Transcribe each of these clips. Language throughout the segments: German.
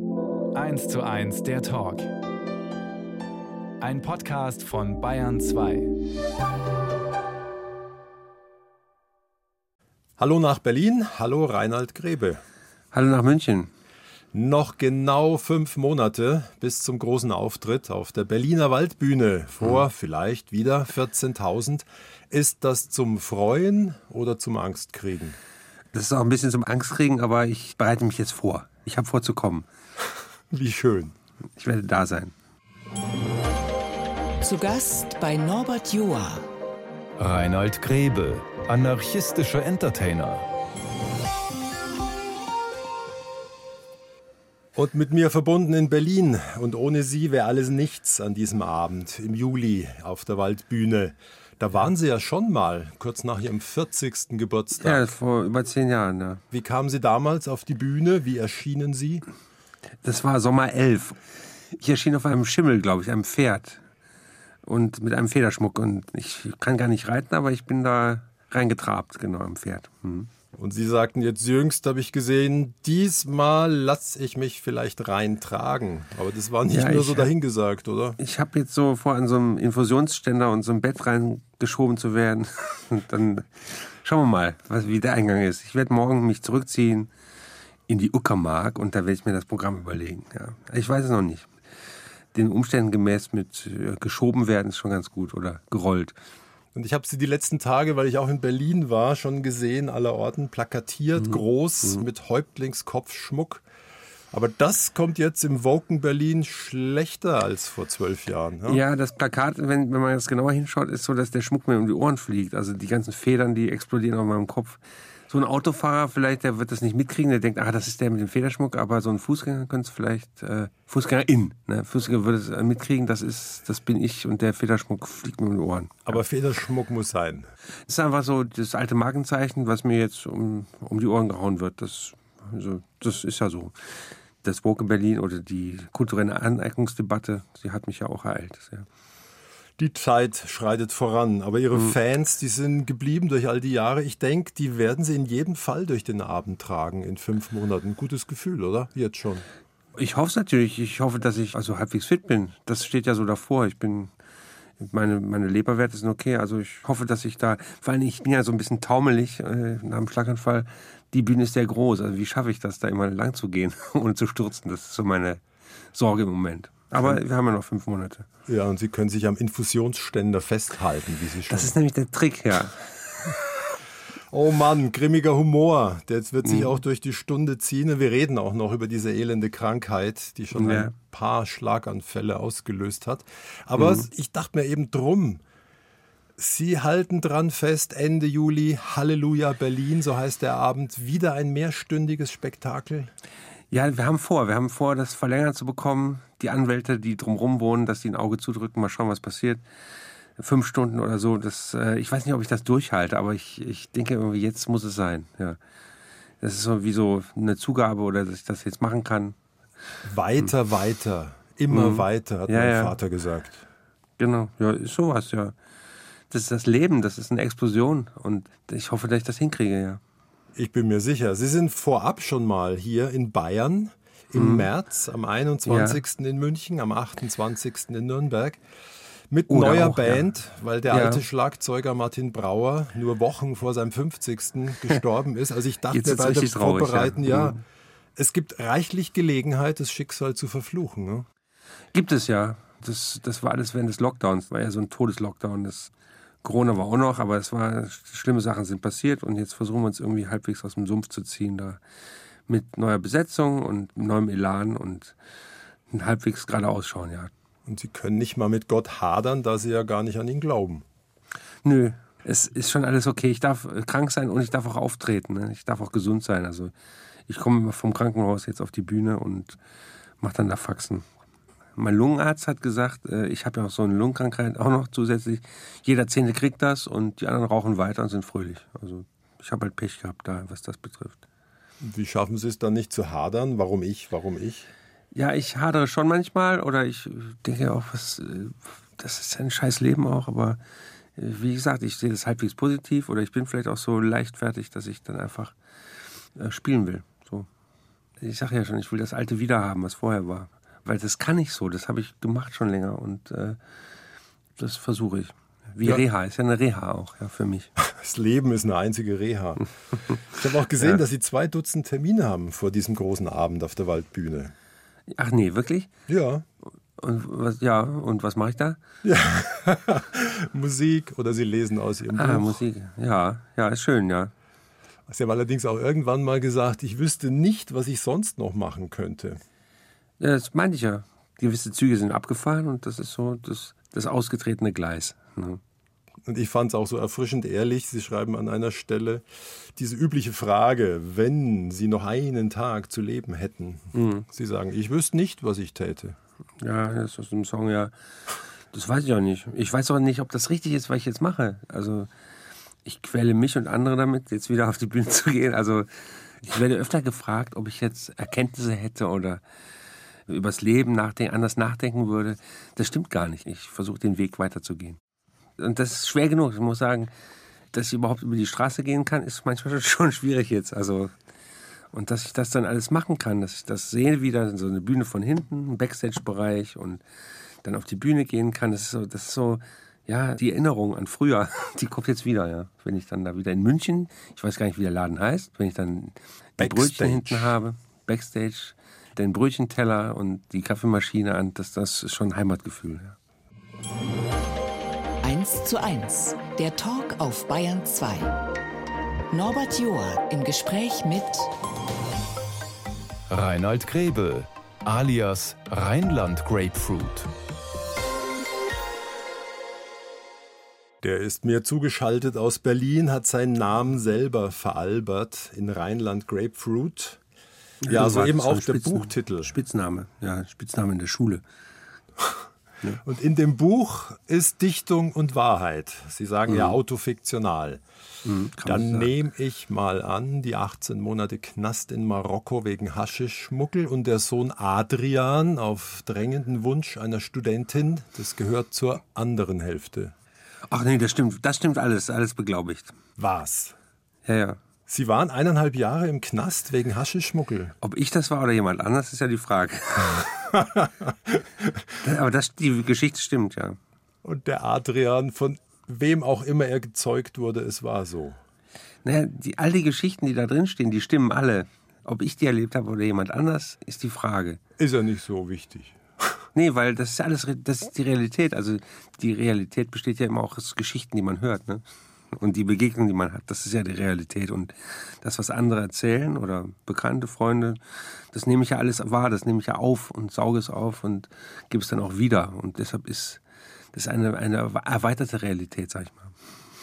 1 zu 1 der Talk. Ein Podcast von Bayern 2. Hallo nach Berlin, hallo Reinhard Grebe. Hallo nach München. Noch genau fünf Monate bis zum großen Auftritt auf der Berliner Waldbühne vor hm. vielleicht wieder 14.000. Ist das zum Freuen oder zum Angstkriegen? Das ist auch ein bisschen zum Angstkriegen, aber ich bereite mich jetzt vor. Ich habe vor zu kommen. Wie schön. Ich werde da sein. Zu Gast bei Norbert Joa. Reinhold Grebe, anarchistischer Entertainer. Und mit mir verbunden in Berlin. Und ohne sie wäre alles nichts an diesem Abend im Juli auf der Waldbühne. Da waren Sie ja schon mal, kurz nach Ihrem 40. Geburtstag. Ja, vor über zehn Jahren, ja. Wie kamen Sie damals auf die Bühne? Wie erschienen Sie? Das war Sommer 11. Ich erschien auf einem Schimmel, glaube ich, einem Pferd. Und mit einem Federschmuck. Und ich kann gar nicht reiten, aber ich bin da reingetrabt, genau, am Pferd. Mhm. Und Sie sagten jetzt jüngst, habe ich gesehen, diesmal lasse ich mich vielleicht reintragen. Aber das war nicht ja, nur so dahingesagt, oder? Ich habe jetzt so vor, an so einem Infusionsständer und so einem Bett reingeschoben zu werden. Und dann schauen wir mal, was, wie der Eingang ist. Ich werde morgen mich zurückziehen in die Uckermark und da werde ich mir das Programm überlegen. Ja. Ich weiß es noch nicht. Den Umständen gemäß mit äh, geschoben werden ist schon ganz gut oder gerollt. Und ich habe sie die letzten Tage, weil ich auch in Berlin war, schon gesehen, aller Orten, plakatiert, mhm. groß, mhm. mit Häuptlingskopfschmuck. Aber das kommt jetzt im Woken Berlin schlechter als vor zwölf Jahren. Ja, ja das Plakat, wenn, wenn man jetzt genauer hinschaut, ist so, dass der Schmuck mir um die Ohren fliegt. Also die ganzen Federn, die explodieren auf meinem Kopf so ein Autofahrer vielleicht, der wird das nicht mitkriegen, der denkt, ah, das ist der mit dem Federschmuck, aber so ein Fußgänger könnte es vielleicht, äh, Fußgängerin, ne? Fußgänger würde es äh, mitkriegen, das ist, das bin ich und der Federschmuck fliegt mir um die Ohren. Aber ja. Federschmuck muss sein. Das ist einfach so das alte Markenzeichen, was mir jetzt um, um die Ohren gehauen wird. Das, also, das ist ja so. Das Woke Berlin oder die kulturelle Aneignungsdebatte, sie hat mich ja auch ereilt. Ja die Zeit schreitet voran. Aber Ihre mhm. Fans, die sind geblieben durch all die Jahre. Ich denke, die werden Sie in jedem Fall durch den Abend tragen in fünf Monaten. Gutes Gefühl, oder? Jetzt schon. Ich hoffe es natürlich. Ich hoffe, dass ich also halbwegs fit bin. Das steht ja so davor. Ich bin meine, meine Leberwerte sind okay. Also ich hoffe, dass ich da, vor allem ich bin ja so ein bisschen taumelig äh, nach dem Schlaganfall. Die Bühne ist sehr groß. Also wie schaffe ich das, da immer lang zu gehen, ohne zu stürzen? Das ist so meine Sorge im Moment. Aber wir haben ja noch fünf Monate. Ja, und Sie können sich am Infusionsständer festhalten, wie Sie schon. Das ist nämlich der Trick, ja. Oh Mann, grimmiger Humor. Der wird sich mhm. auch durch die Stunde ziehen. Wir reden auch noch über diese elende Krankheit, die schon ja. ein paar Schlaganfälle ausgelöst hat. Aber mhm. ich dachte mir eben drum, Sie halten dran fest, Ende Juli, Halleluja Berlin, so heißt der Abend, wieder ein mehrstündiges Spektakel. Ja, wir haben vor, wir haben vor, das verlängert zu bekommen. Die Anwälte, die drumherum wohnen, dass die ein Auge zudrücken, mal schauen, was passiert. Fünf Stunden oder so, das, äh, ich weiß nicht, ob ich das durchhalte, aber ich, ich denke irgendwie, jetzt muss es sein. Ja. Das ist so wie so eine Zugabe oder dass ich das jetzt machen kann. Weiter, hm. weiter, immer mhm. weiter, hat ja, mein ja. Vater gesagt. Genau, ja, ist sowas, ja. Das ist das Leben, das ist eine Explosion und ich hoffe, dass ich das hinkriege, ja. Ich bin mir sicher. Sie sind vorab schon mal hier in Bayern im mhm. März, am 21. Ja. in München, am 28. in Nürnberg. Mit Oder neuer auch, Band, ja. weil der ja. alte Schlagzeuger Martin Brauer nur Wochen vor seinem 50. gestorben ist. Also ich dachte bei dem Vorbereiten, ja, mhm. es gibt reichlich Gelegenheit, das Schicksal zu verfluchen. Ne? Gibt es ja. Das, das war alles während des Lockdowns, war ja so ein Todeslockdown. Das Corona war auch noch, aber es war, schlimme Sachen sind passiert und jetzt versuchen wir uns irgendwie halbwegs aus dem Sumpf zu ziehen da. Mit neuer Besetzung und neuem Elan und halbwegs gerade ausschauen, ja. Und Sie können nicht mal mit Gott hadern, da Sie ja gar nicht an ihn glauben. Nö, es ist schon alles okay. Ich darf krank sein und ich darf auch auftreten. Ne? Ich darf auch gesund sein. Also ich komme vom Krankenhaus jetzt auf die Bühne und mache dann da Faxen. Mein Lungenarzt hat gesagt, äh, ich habe ja auch so eine Lungenkrankheit auch noch zusätzlich. Jeder Zehnte kriegt das und die anderen rauchen weiter und sind fröhlich. Also ich habe halt Pech gehabt da, was das betrifft. Wie schaffen Sie es dann nicht zu hadern? Warum ich? Warum ich? Ja, ich hadere schon manchmal oder ich denke auch, was, äh, das ist ein scheiß Leben auch, aber äh, wie gesagt, ich sehe das halbwegs positiv oder ich bin vielleicht auch so leichtfertig, dass ich dann einfach spielen will. So. Ich sage ja schon, ich will das Alte wiederhaben, was vorher war. Weil das kann ich so, das habe ich gemacht schon länger und äh, das versuche ich. Wie ja. Reha, ist ja eine Reha auch, ja, für mich. Das Leben ist eine einzige Reha. Ich habe auch gesehen, ja. dass Sie zwei Dutzend Termine haben vor diesem großen Abend auf der Waldbühne. Ach nee, wirklich? Ja. Und was, ja, und was mache ich da? Ja. Musik oder Sie lesen aus Ihrem ah, Buch. Ah, Musik. Ja, ja, ist schön, ja. Sie haben allerdings auch irgendwann mal gesagt, ich wüsste nicht, was ich sonst noch machen könnte. Ja, das meinte ich ja. Gewisse Züge sind abgefahren und das ist so das, das ausgetretene Gleis. Ne? Und ich fand es auch so erfrischend ehrlich. Sie schreiben an einer Stelle diese übliche Frage, wenn Sie noch einen Tag zu leben hätten. Mhm. Sie sagen, ich wüsste nicht, was ich täte. Ja, das ist aus dem Song ja. Das weiß ich auch nicht. Ich weiß auch nicht, ob das richtig ist, was ich jetzt mache. Also ich quäle mich und andere damit, jetzt wieder auf die Bühne zu gehen. Also ich werde öfter gefragt, ob ich jetzt Erkenntnisse hätte oder übers Leben nachdenken, anders nachdenken würde. Das stimmt gar nicht. Ich versuche den Weg weiterzugehen. Und das ist schwer genug. Ich muss sagen, dass ich überhaupt über die Straße gehen kann, ist manchmal schon schwierig jetzt. Also und dass ich das dann alles machen kann, dass ich das sehe wieder, so eine Bühne von hinten, ein Backstage-Bereich und dann auf die Bühne gehen kann, das ist so, das ist so, ja, die Erinnerung an früher, die kommt jetzt wieder, ja. Wenn ich dann da wieder in München, ich weiß gar nicht, wie der Laden heißt, wenn ich dann die Brötchen hinten habe, Backstage, den Brötchenteller und die Kaffeemaschine an, das, das ist schon Heimatgefühl, ja. 1 zu 1, der Talk auf Bayern 2. Norbert Joa im Gespräch mit Reinhold Grebel, alias Rheinland Grapefruit. Der ist mir zugeschaltet aus Berlin, hat seinen Namen selber veralbert in Rheinland Grapefruit. Ja, ja so eben auch der Spitzen, Buchtitel. Spitzname, ja, Spitzname in der Schule. Und in dem Buch ist Dichtung und Wahrheit. Sie sagen mhm. ja autofiktional. Mhm, Dann nehme ich mal an, die 18 Monate Knast in Marokko wegen Haschischmuggel und der Sohn Adrian auf drängenden Wunsch einer Studentin, das gehört zur anderen Hälfte. Ach nee, das stimmt, das stimmt alles, alles beglaubigt. Was? Ja, ja. Sie waren eineinhalb Jahre im Knast wegen Haschischmuggel. Ob ich das war oder jemand anders, ist ja die Frage. Aber das, die Geschichte stimmt, ja. Und der Adrian, von wem auch immer er gezeugt wurde, es war so. Naja, die, all die Geschichten, die da drin stehen, die stimmen alle. Ob ich die erlebt habe oder jemand anders, ist die Frage. Ist ja nicht so wichtig. Nee, weil das ist alles, das ist die Realität. Also die Realität besteht ja immer auch aus Geschichten, die man hört. Ne? Und die Begegnung, die man hat, das ist ja die Realität. Und das, was andere erzählen oder bekannte Freunde, das nehme ich ja alles wahr, das nehme ich ja auf und sauge es auf und gebe es dann auch wieder. Und deshalb ist das eine, eine erweiterte Realität, sag ich mal.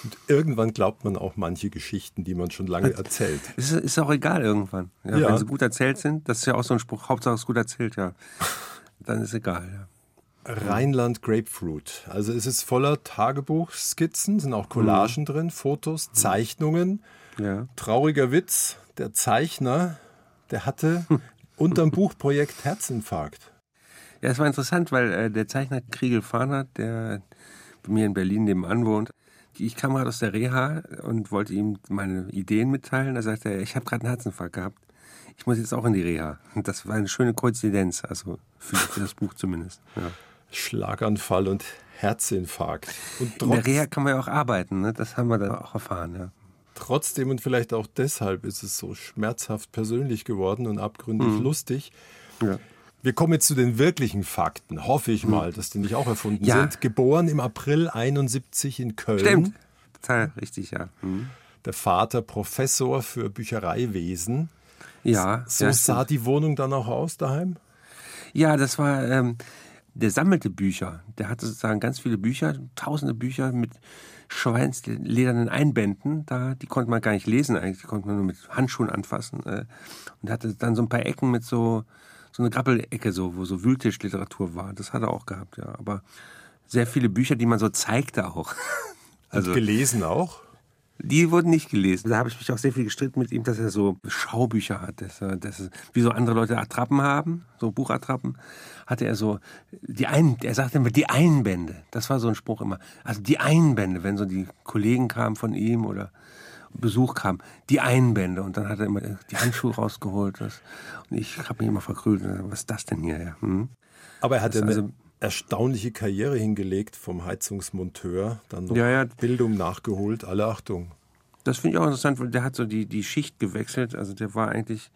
Und irgendwann glaubt man auch manche Geschichten, die man schon lange erzählt. Ist, ist auch egal irgendwann. Ja, ja. Wenn sie gut erzählt sind, das ist ja auch so ein Spruch, Hauptsache es ist gut erzählt, ja. Dann ist egal, ja. Rheinland Grapefruit. Also es ist voller Tagebuchskizzen, sind auch Collagen mhm. drin, Fotos, Zeichnungen. Ja. Trauriger Witz, der Zeichner, der hatte unterm Buchprojekt Herzinfarkt. Ja, es war interessant, weil äh, der Zeichner Kriegel Fahner, der bei mir in Berlin nebenan wohnt, ich kam gerade aus der Reha und wollte ihm meine Ideen mitteilen. Da sagte er, ich habe gerade einen Herzinfarkt gehabt. Ich muss jetzt auch in die Reha. Und das war eine schöne Koinzidenz, also für, für das Buch zumindest. Ja. Schlaganfall und Herzinfarkt. Und In der Reha kann man ja auch arbeiten, ne? das haben wir dann auch erfahren. Ja. Trotzdem und vielleicht auch deshalb ist es so schmerzhaft persönlich geworden und abgründig mhm. lustig. Ja. Wir kommen jetzt zu den wirklichen Fakten. Hoffe ich mhm. mal, dass die nicht auch erfunden ja. sind. Geboren im April 71 in Köln. Stimmt. Total richtig, ja. Mhm. Der Vater Professor für Büchereiwesen. Ja. So ja, sah die Wohnung dann auch aus daheim? Ja, das war. Ähm, der sammelte Bücher. Der hatte sozusagen ganz viele Bücher, tausende Bücher mit schweinsledernen Einbänden. Da, die konnte man gar nicht lesen eigentlich, die konnte man nur mit Handschuhen anfassen. Äh, und hatte dann so ein paar Ecken mit so, so eine Grappelecke, so, wo so Wühltischliteratur war. Das hat er auch gehabt, ja. Aber sehr viele Bücher, die man so zeigte auch. Also, Und gelesen auch? Die wurden nicht gelesen. Da habe ich mich auch sehr viel gestritten mit ihm, dass er so Schaubücher hat. Dass er, dass er, wie so andere Leute Attrappen haben, so Buchattrappen, hatte er so die Ein, er sagte immer die Einbände. Das war so ein Spruch immer. Also die Einbände, wenn so die Kollegen kamen von ihm oder Besuch kam, die Einbände. Und dann hat er immer die Handschuhe rausgeholt. Das, und ich habe mich immer verkrüht. Was ist das denn hier? Ja, hm? Aber er hat ja eine also, erstaunliche Karriere hingelegt vom Heizungsmonteur. Dann noch ja, ja. Bildung nachgeholt. Alle Achtung. Das finde ich auch interessant, weil der hat so die, die Schicht gewechselt. Also der war eigentlich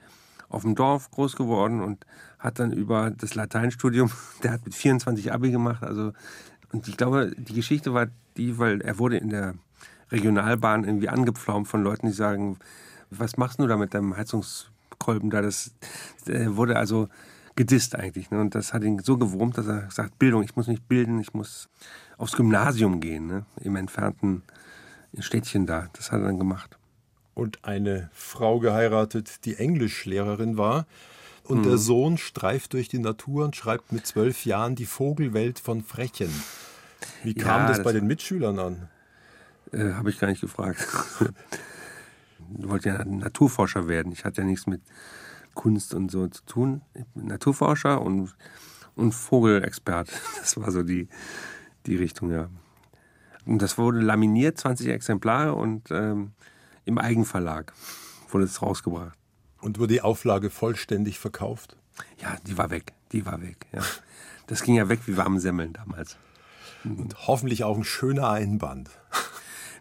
auf dem Dorf groß geworden und hat dann über das Lateinstudium, der hat mit 24 Abi gemacht. Also, und ich glaube, die Geschichte war die, weil er wurde in der Regionalbahn irgendwie angepflaumt von Leuten, die sagen, was machst du da mit deinem Heizungskolben da? Das wurde also gedisst eigentlich. Ne? Und das hat ihn so gewurmt, dass er sagt, Bildung, ich muss mich bilden, ich muss aufs Gymnasium gehen, ne? im entfernten Städtchen da. Das hat er dann gemacht. Und eine Frau geheiratet, die Englischlehrerin war. Und mhm. der Sohn streift durch die Natur und schreibt mit zwölf Jahren die Vogelwelt von Frechen. Wie kam ja, das, das bei den Mitschülern an? Äh, Habe ich gar nicht gefragt. ich wollte ja Naturforscher werden. Ich hatte ja nichts mit Kunst und so zu tun. Naturforscher und, und Vogelexpert. Das war so die, die Richtung, ja. Und das wurde laminiert, 20 Exemplare und ähm, im Eigenverlag wurde es rausgebracht. Und wurde die Auflage vollständig verkauft? Ja, die war weg. Die war weg, ja. Das ging ja weg wie warme Semmeln damals. Und hoffentlich auch ein schöner Einband.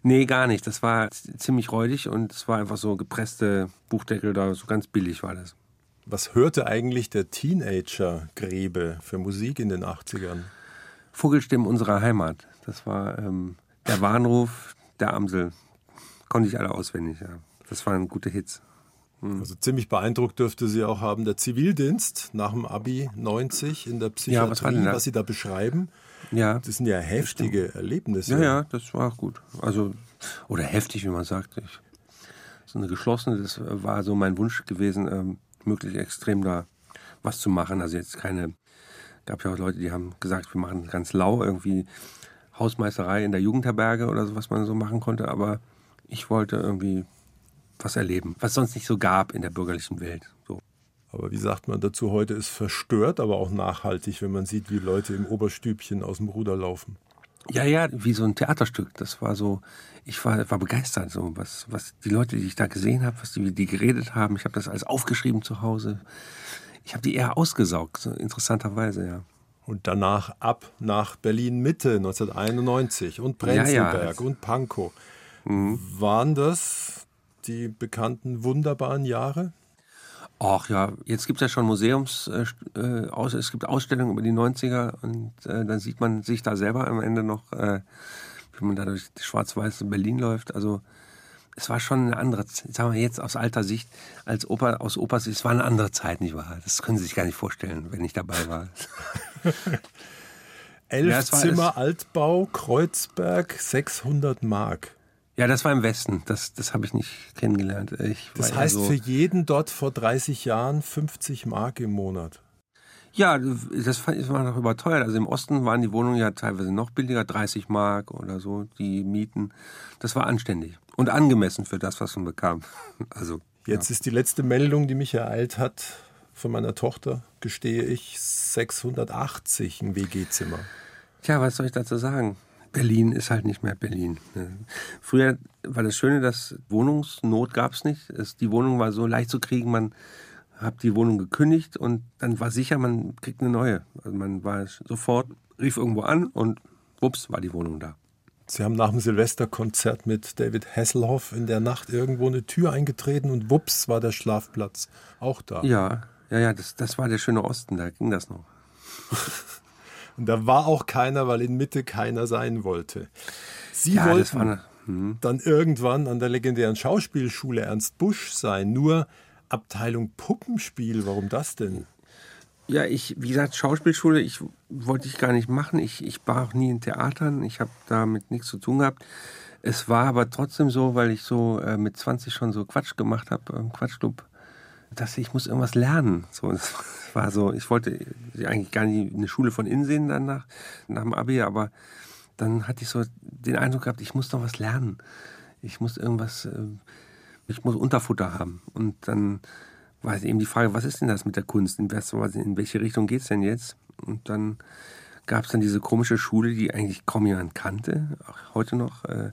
Nee, gar nicht. Das war ziemlich räudig und es war einfach so gepresste Buchdeckel da, so ganz billig war das. Was hörte eigentlich der Teenager Grebe für Musik in den 80ern? Vogelstimmen unserer Heimat. Das war ähm, der Warnruf der Amsel. Konnte ich alle auswendig, ja. Das waren gute Hits. Hm. Also ziemlich beeindruckt dürfte sie auch haben. Der Zivildienst nach dem Abi 90 in der Psychiatrie, ja, was, was, Sie da beschreiben. Ja. Das sind ja heftige Erlebnisse. Ja, ja, das war auch gut. Also, oder heftig, wie man sagt. Ich, so eine geschlossene, das war so mein Wunsch gewesen, ähm, möglichst extrem da was zu machen. Also jetzt keine, gab ja auch Leute, die haben gesagt, wir machen ganz lau irgendwie Hausmeisterei in der Jugendherberge oder so, was man so machen konnte. Aber ich wollte irgendwie was erleben, was sonst nicht so gab in der bürgerlichen Welt. So. Aber wie sagt man dazu heute, ist verstört, aber auch nachhaltig, wenn man sieht, wie Leute im Oberstübchen aus dem Ruder laufen. Ja, ja, wie so ein Theaterstück. Das war so, ich war, war begeistert, so was, was die Leute, die ich da gesehen habe, was die, die geredet haben. Ich habe das alles aufgeschrieben zu Hause. Ich habe die eher ausgesaugt, so interessanterweise, ja. Und danach ab nach Berlin Mitte 1991 und Prenzlberg ja, ja. und Pankow. Mhm. Waren das die bekannten wunderbaren Jahre? Ach ja, jetzt gibt es ja schon Museums, äh, äh, aus, es gibt Ausstellungen über die 90er und äh, dann sieht man sich da selber am Ende noch, äh, wie man da durch schwarz-weiß Berlin läuft. Also es war schon eine andere, sagen wir jetzt aus alter Sicht, als Oper, aus Opas es war eine andere Zeit, nicht wahr? Das können Sie sich gar nicht vorstellen, wenn ich dabei war. Elf ja, Zimmer Altbau, Kreuzberg, 600 Mark. Ja, das war im Westen. Das, das habe ich nicht kennengelernt. Ich das heißt so für jeden dort vor 30 Jahren 50 Mark im Monat. Ja, das war noch überteuert. Also im Osten waren die Wohnungen ja teilweise noch billiger, 30 Mark oder so, die Mieten. Das war anständig und angemessen für das, was man bekam. Also jetzt ja. ist die letzte Meldung, die mich ereilt hat von meiner Tochter, gestehe ich, 680 ein WG-Zimmer. Tja, was soll ich dazu sagen? Berlin ist halt nicht mehr Berlin. Ne? Früher war das Schöne, dass Wohnungsnot gab es nicht. Die Wohnung war so leicht zu kriegen, man hat die Wohnung gekündigt und dann war sicher, man kriegt eine neue. Also man war sofort, rief irgendwo an und wups, war die Wohnung da. Sie haben nach dem Silvesterkonzert mit David Hasselhoff in der Nacht irgendwo eine Tür eingetreten und wups war der Schlafplatz auch da. Ja, ja, ja, das, das war der schöne Osten, da ging das noch. Und da war auch keiner, weil in Mitte keiner sein wollte. Sie ja, wollten eine, hm. dann irgendwann an der legendären Schauspielschule Ernst Busch sein. Nur Abteilung Puppenspiel, warum das denn? Ja, ich, wie gesagt, Schauspielschule, ich wollte ich gar nicht machen. Ich, ich war auch nie in Theatern. Ich habe damit nichts zu tun gehabt. Es war aber trotzdem so, weil ich so äh, mit 20 schon so Quatsch gemacht habe, im Quatschclub, dass ich muss irgendwas lernen. So, das war so, ich wollte eigentlich gar nicht eine Schule von innen sehen dann nach, dem Abi, aber dann hatte ich so den Eindruck gehabt, ich muss noch was lernen. Ich muss irgendwas, äh, ich muss Unterfutter haben. Und dann war eben die Frage, was ist denn das mit der Kunst? In, welche Richtung geht es denn jetzt? Und dann gab es dann diese komische Schule, die eigentlich kaum jemand kannte, auch heute noch, äh,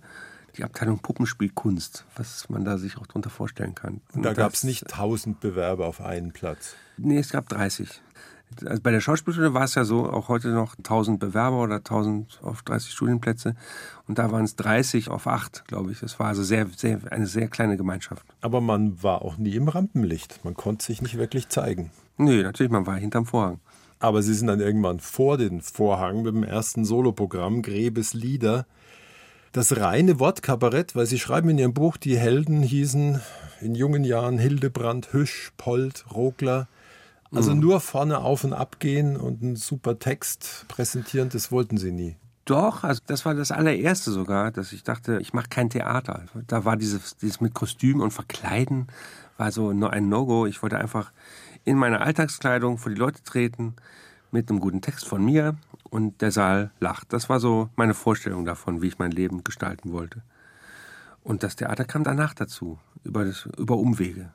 die Abteilung Puppenspielkunst, was man da sich auch darunter vorstellen kann. Und da gab es nicht tausend Bewerber auf einen Platz. Nee, es gab 30. Also bei der Schauspielschule war es ja so, auch heute noch 1000 Bewerber oder 1000 auf 30 Studienplätze. Und da waren es 30 auf 8, glaube ich. Das war also sehr, sehr, eine sehr kleine Gemeinschaft. Aber man war auch nie im Rampenlicht. Man konnte sich nicht wirklich zeigen. Nö, natürlich, man war hinterm Vorhang. Aber sie sind dann irgendwann vor den Vorhang mit dem ersten Soloprogramm Grebes Lieder. Das reine Wortkabarett, weil sie schreiben in ihrem Buch, die Helden hießen in jungen Jahren Hildebrand, Hüsch, Polt, Rogler. Also mhm. nur vorne auf und ab gehen und einen super Text präsentieren, das wollten sie nie. Doch, also das war das allererste sogar, dass ich dachte, ich mache kein Theater. Da war dieses, dieses mit Kostüm und Verkleiden, war so ein No-Go. Ich wollte einfach in meiner Alltagskleidung vor die Leute treten mit einem guten Text von mir und der Saal lacht. Das war so meine Vorstellung davon, wie ich mein Leben gestalten wollte. Und das Theater kam danach dazu, über, das, über Umwege.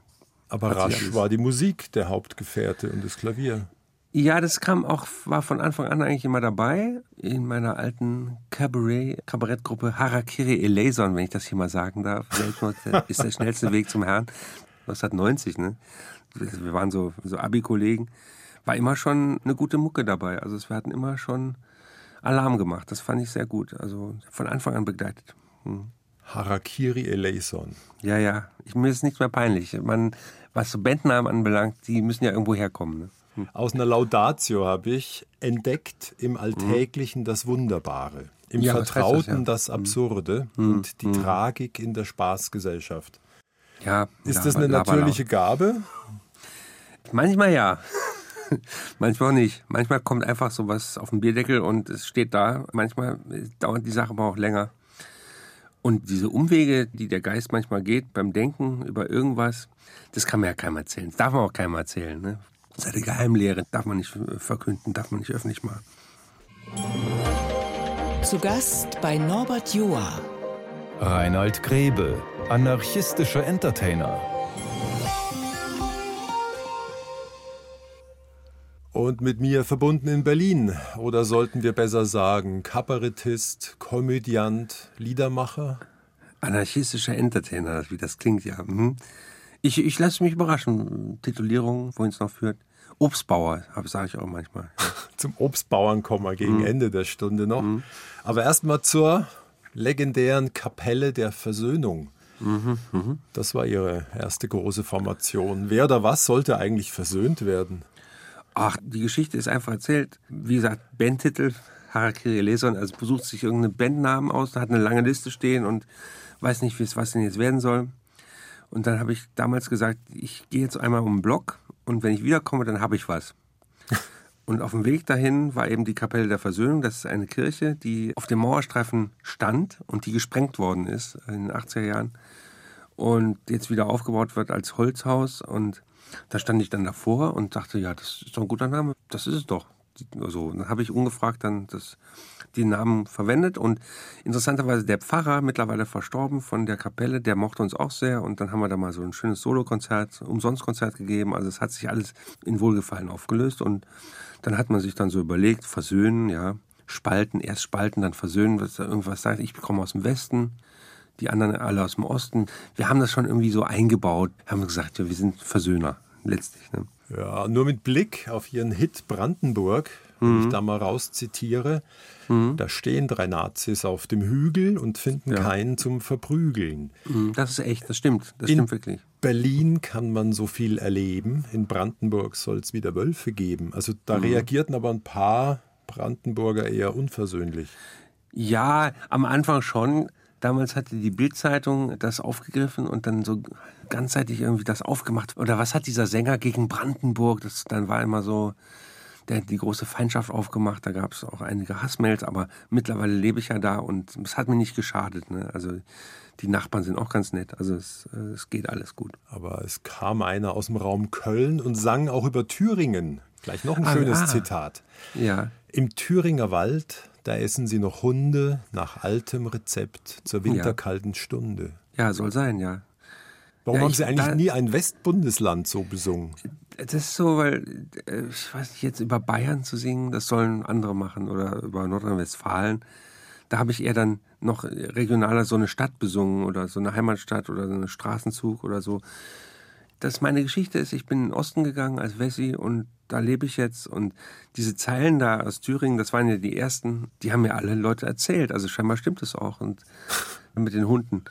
Aber rasch war die Musik der Hauptgefährte und das Klavier. Ja, das kam auch, war von Anfang an eigentlich immer dabei. In meiner alten Cabaret, Kabarettgruppe Harakiri Eleison, wenn ich das hier mal sagen darf. Ist der schnellste Weg zum Herrn. 1990, ne? Wir waren so, so Abi-Kollegen. War immer schon eine gute Mucke dabei. Also wir hatten immer schon Alarm gemacht. Das fand ich sehr gut. Also von Anfang an begleitet. Hm. Harakiri Eleison. Ja, ja. Ich, mir ist nichts mehr peinlich. Man, was so Bandnamen anbelangt, die müssen ja irgendwo herkommen. Ne? Hm. Aus einer Laudatio habe ich entdeckt im Alltäglichen das Wunderbare, im ja, Vertrauten das, ja. das, Absurde hm. und die hm. Tragik in der Spaßgesellschaft. Ja, ist das eine natürliche Gabe? Manchmal ja. Manchmal auch nicht. Manchmal kommt einfach sowas auf den Bierdeckel und es steht da. Manchmal dauert die Sache aber auch länger. Und diese Umwege, die der Geist manchmal geht beim Denken über irgendwas, das kann man ja keinem erzählen. Das darf man auch keinem erzählen. Ne? Seine Geheimlehre darf man nicht verkünden, darf man nicht öffentlich machen. Zu Gast bei Norbert Joa. Reinhold Grebe, anarchistischer Entertainer. Und mit mir verbunden in Berlin. Oder sollten wir besser sagen, Kabarettist, Komödiant, Liedermacher? Anarchistischer Entertainer, wie das klingt, ja. Mhm. Ich, ich lasse mich überraschen. Titulierung, wohin es noch führt. Obstbauer, sage ich auch manchmal. Zum Obstbauern kommen wir gegen mhm. Ende der Stunde noch. Mhm. Aber erstmal zur legendären Kapelle der Versöhnung. Mhm, mh. Das war ihre erste große Formation. Wer oder was sollte eigentlich versöhnt werden? Ach, die Geschichte ist einfach erzählt. Wie gesagt, Bandtitel, Harakiri Leson, also besucht sich irgendeinen Bandnamen aus, hat eine lange Liste stehen und weiß nicht, was denn jetzt werden soll. Und dann habe ich damals gesagt, ich gehe jetzt einmal um den Block und wenn ich wiederkomme, dann habe ich was. Und auf dem Weg dahin war eben die Kapelle der Versöhnung. Das ist eine Kirche, die auf dem Mauerstreifen stand und die gesprengt worden ist in den 80er Jahren. Und jetzt wieder aufgebaut wird als Holzhaus. Und da stand ich dann davor und dachte, ja, das ist doch ein guter Name. Das ist es doch. Also, dann habe ich ungefragt dann das die Namen verwendet. Und interessanterweise der Pfarrer, mittlerweile verstorben von der Kapelle, der mochte uns auch sehr. Und dann haben wir da mal so ein schönes Solokonzert, Umsonstkonzert gegeben. Also es hat sich alles in Wohlgefallen aufgelöst. Und dann hat man sich dann so überlegt, versöhnen, ja, spalten, erst spalten, dann versöhnen, was da irgendwas sagt. Ich komme aus dem Westen, die anderen alle aus dem Osten. Wir haben das schon irgendwie so eingebaut, haben gesagt, ja, wir sind Versöhner letztlich. Ne? Ja, nur mit Blick auf Ihren Hit Brandenburg, wenn mhm. ich da mal rauszitiere, mhm. da stehen drei Nazis auf dem Hügel und finden ja. keinen zum Verprügeln. Mhm, das ist echt, das stimmt, das In stimmt wirklich. Berlin kann man so viel erleben, in Brandenburg soll es wieder Wölfe geben. Also da mhm. reagierten aber ein paar Brandenburger eher unversöhnlich. Ja, am Anfang schon. Damals hatte die Bildzeitung das aufgegriffen und dann so ganzseitig irgendwie das aufgemacht. Oder was hat dieser Sänger gegen Brandenburg? Das dann war immer so, der hat die große Feindschaft aufgemacht. Da gab es auch einige Hassmails, aber mittlerweile lebe ich ja da und es hat mir nicht geschadet. Ne? Also die Nachbarn sind auch ganz nett. Also es, äh, es geht alles gut. Aber es kam einer aus dem Raum Köln und sang auch über Thüringen. Gleich noch ein ah, schönes ah. Zitat. Ja. Im Thüringer Wald da essen sie noch Hunde nach altem Rezept zur winterkalten. Stunde. Ja, soll sein, ja. Warum ja, haben Sie eigentlich da, nie ein Westbundesland so besungen? Das ist so, weil, äh, ich weiß nicht, jetzt über Bayern zu singen, das sollen andere machen oder über Nordrhein-Westfalen. Da habe ich eher dann noch regionaler so eine Stadt besungen oder so eine Heimatstadt oder so einen Straßenzug oder so. Das meine Geschichte ist, ich bin in den Osten gegangen als Wessi und da lebe ich jetzt. Und diese Zeilen da aus Thüringen, das waren ja die ersten, die haben mir alle Leute erzählt. Also scheinbar stimmt es auch. Und mit den Hunden.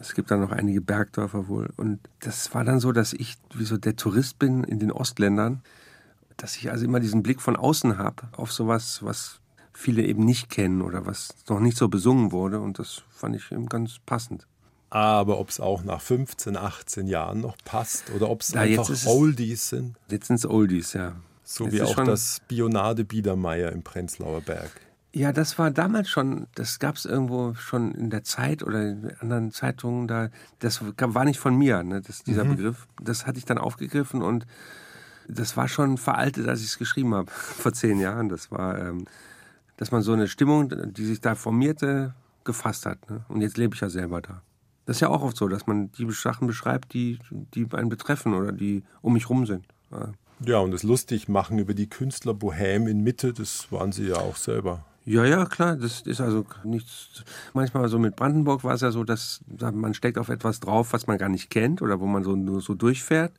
Es gibt da noch einige Bergdörfer wohl. Und das war dann so, dass ich wie so der Tourist bin in den Ostländern, dass ich also immer diesen Blick von außen habe auf sowas, was viele eben nicht kennen oder was noch nicht so besungen wurde. Und das fand ich eben ganz passend. Aber ob es auch nach 15, 18 Jahren noch passt oder ob es einfach Oldies sind. Jetzt sind es Oldies, ja. So jetzt wie auch das Bionade Biedermeier im Prenzlauer Berg. Ja, das war damals schon, das gab es irgendwo schon in der Zeit oder in anderen Zeitungen da. Das war nicht von mir, ne, das, dieser mhm. Begriff. Das hatte ich dann aufgegriffen und das war schon veraltet, als ich es geschrieben habe, vor zehn Jahren. Das war, ähm, dass man so eine Stimmung, die sich da formierte, gefasst hat. Ne? Und jetzt lebe ich ja selber da. Das ist ja auch oft so, dass man die Sachen beschreibt, die, die einen betreffen oder die um mich rum sind. Ja. Und das lustig machen über die Künstler Bohem in Mitte, das waren sie ja auch selber. Ja, ja, klar. Das ist also nichts. Manchmal so mit Brandenburg war es ja so, dass man steckt auf etwas drauf, was man gar nicht kennt oder wo man so nur so durchfährt.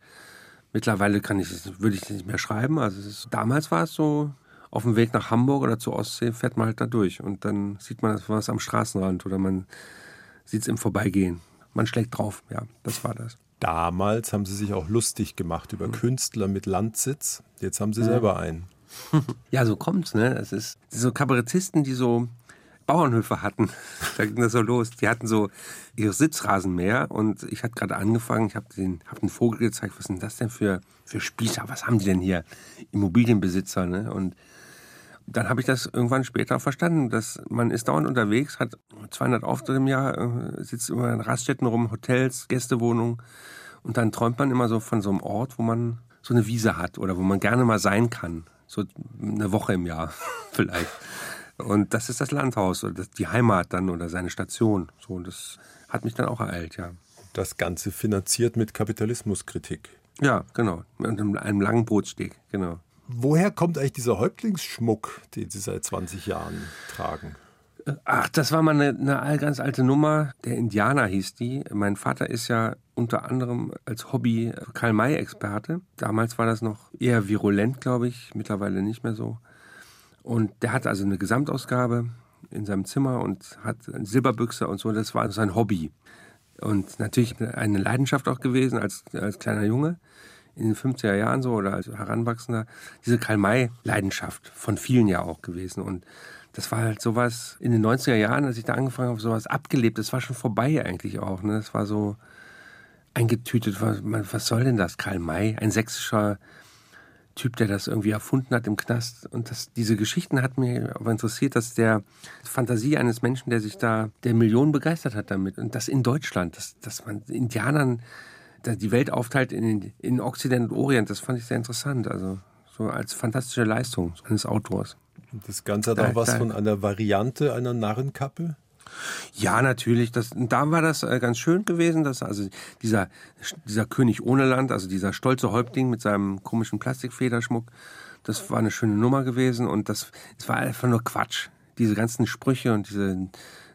Mittlerweile kann ich würde ich es nicht mehr schreiben. Also ist, damals war es so, auf dem Weg nach Hamburg oder zur Ostsee fährt man halt da durch und dann sieht man was am Straßenrand oder man sieht es im Vorbeigehen. Man schlägt drauf, ja, das war das. Damals haben sie sich auch lustig gemacht über mhm. Künstler mit Landsitz. Jetzt haben sie selber einen. ja, so kommt's, ne? Es ist so Kabarettisten, die so Bauernhöfe hatten. da ging das so los. Die hatten so ihre Sitzrasenmäher und ich hatte gerade angefangen, ich habe den, hab einen Vogel gezeigt, was sind das denn für, für Spießer, was haben die denn hier? Immobilienbesitzer, ne? Und dann habe ich das irgendwann später verstanden, dass man ist dauernd unterwegs, hat 200 Auftritte im Jahr, äh, sitzt immer in Raststätten rum, Hotels, Gästewohnungen und dann träumt man immer so von so einem Ort, wo man so eine Wiese hat oder wo man gerne mal sein kann so eine Woche im Jahr vielleicht. Und das ist das Landhaus oder die Heimat dann oder seine Station. So, und das hat mich dann auch ereilt, ja. Das Ganze finanziert mit Kapitalismuskritik. Ja, genau. Und einem langen Brotsteg, genau. Woher kommt eigentlich dieser Häuptlingsschmuck, den Sie seit 20 Jahren tragen? Ach, das war mal eine, eine ganz alte Nummer. Der Indianer hieß die. Mein Vater ist ja unter anderem als Hobby Karl-May-Experte. Damals war das noch eher virulent, glaube ich. Mittlerweile nicht mehr so. Und der hat also eine Gesamtausgabe in seinem Zimmer und hat Silberbüchse und so. Das war sein Hobby. Und natürlich eine Leidenschaft auch gewesen als, als kleiner Junge in den 50er Jahren so oder als Heranwachsender. Diese Karl-May-Leidenschaft von vielen ja auch gewesen. Und das war halt sowas in den 90er Jahren, als ich da angefangen habe, sowas abgelebt. Das war schon vorbei eigentlich auch. Ne? Das war so eingetütet. Was, was soll denn das? Karl May, ein sächsischer Typ, der das irgendwie erfunden hat im Knast. Und das, diese Geschichten hat mich aber interessiert, dass der Fantasie eines Menschen, der sich da der Millionen begeistert hat damit. Und das in Deutschland, dass, dass man Indianern die Welt aufteilt in, in Okzident und Orient, das fand ich sehr interessant. Also so als fantastische Leistung eines Autors. Das Ganze hat da, auch was da, von einer Variante einer Narrenkappe? Ja, natürlich. Das, da war das äh, ganz schön gewesen, dass also dieser, dieser König ohne Land, also dieser stolze Häuptling mit seinem komischen Plastikfederschmuck, das war eine schöne Nummer gewesen und das, das war einfach nur Quatsch. Diese ganzen Sprüche und diese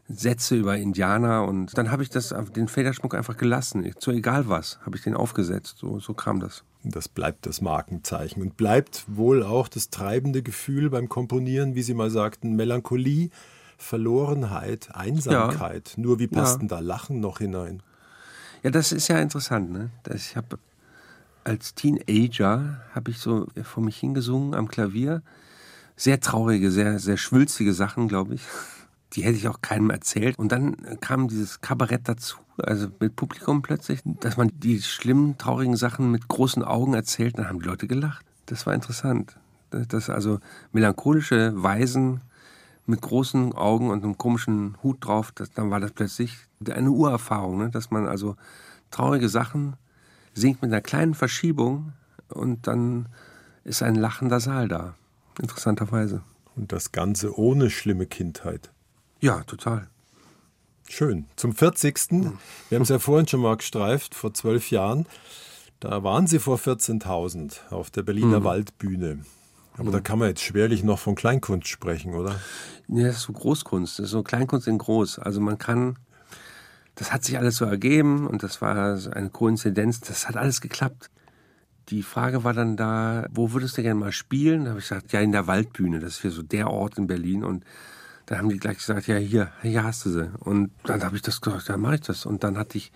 Sätze über Indianer und dann habe ich das, den Federschmuck einfach gelassen. So egal was, habe ich den aufgesetzt. So, so kam das. Das bleibt das Markenzeichen und bleibt wohl auch das treibende Gefühl beim Komponieren, wie Sie mal sagten, Melancholie, Verlorenheit, Einsamkeit. Ja. Nur wie passt ja. denn da Lachen noch hinein? Ja, das ist ja interessant. Ne? Ich habe als Teenager habe ich so vor mich hingesungen am Klavier. Sehr traurige, sehr, sehr schwülzige Sachen, glaube ich die hätte ich auch keinem erzählt. Und dann kam dieses Kabarett dazu, also mit Publikum plötzlich, dass man die schlimmen, traurigen Sachen mit großen Augen erzählt, dann haben die Leute gelacht. Das war interessant. Das also melancholische Weisen mit großen Augen und einem komischen Hut drauf, das, dann war das plötzlich eine Urerfahrung, ne? dass man also traurige Sachen singt mit einer kleinen Verschiebung und dann ist ein lachender Saal da. Interessanterweise. Und das Ganze ohne schlimme Kindheit. Ja, total. Schön. Zum 40. Wir haben es ja vorhin schon mal gestreift, vor zwölf Jahren. Da waren Sie vor 14.000 auf der Berliner mhm. Waldbühne. Aber da kann man jetzt schwerlich noch von Kleinkunst sprechen, oder? Nee, das ist so Großkunst, das ist so Kleinkunst in groß. Also man kann, das hat sich alles so ergeben und das war eine Koinzidenz, das hat alles geklappt. Die Frage war dann da, wo würdest du gerne mal spielen? Da habe ich gesagt, ja, in der Waldbühne, das ist hier so der Ort in Berlin. Und da haben die gleich gesagt, ja, hier, hier hast du sie. Und dann habe ich das gesagt, dann mache ich das. Und dann hatte ich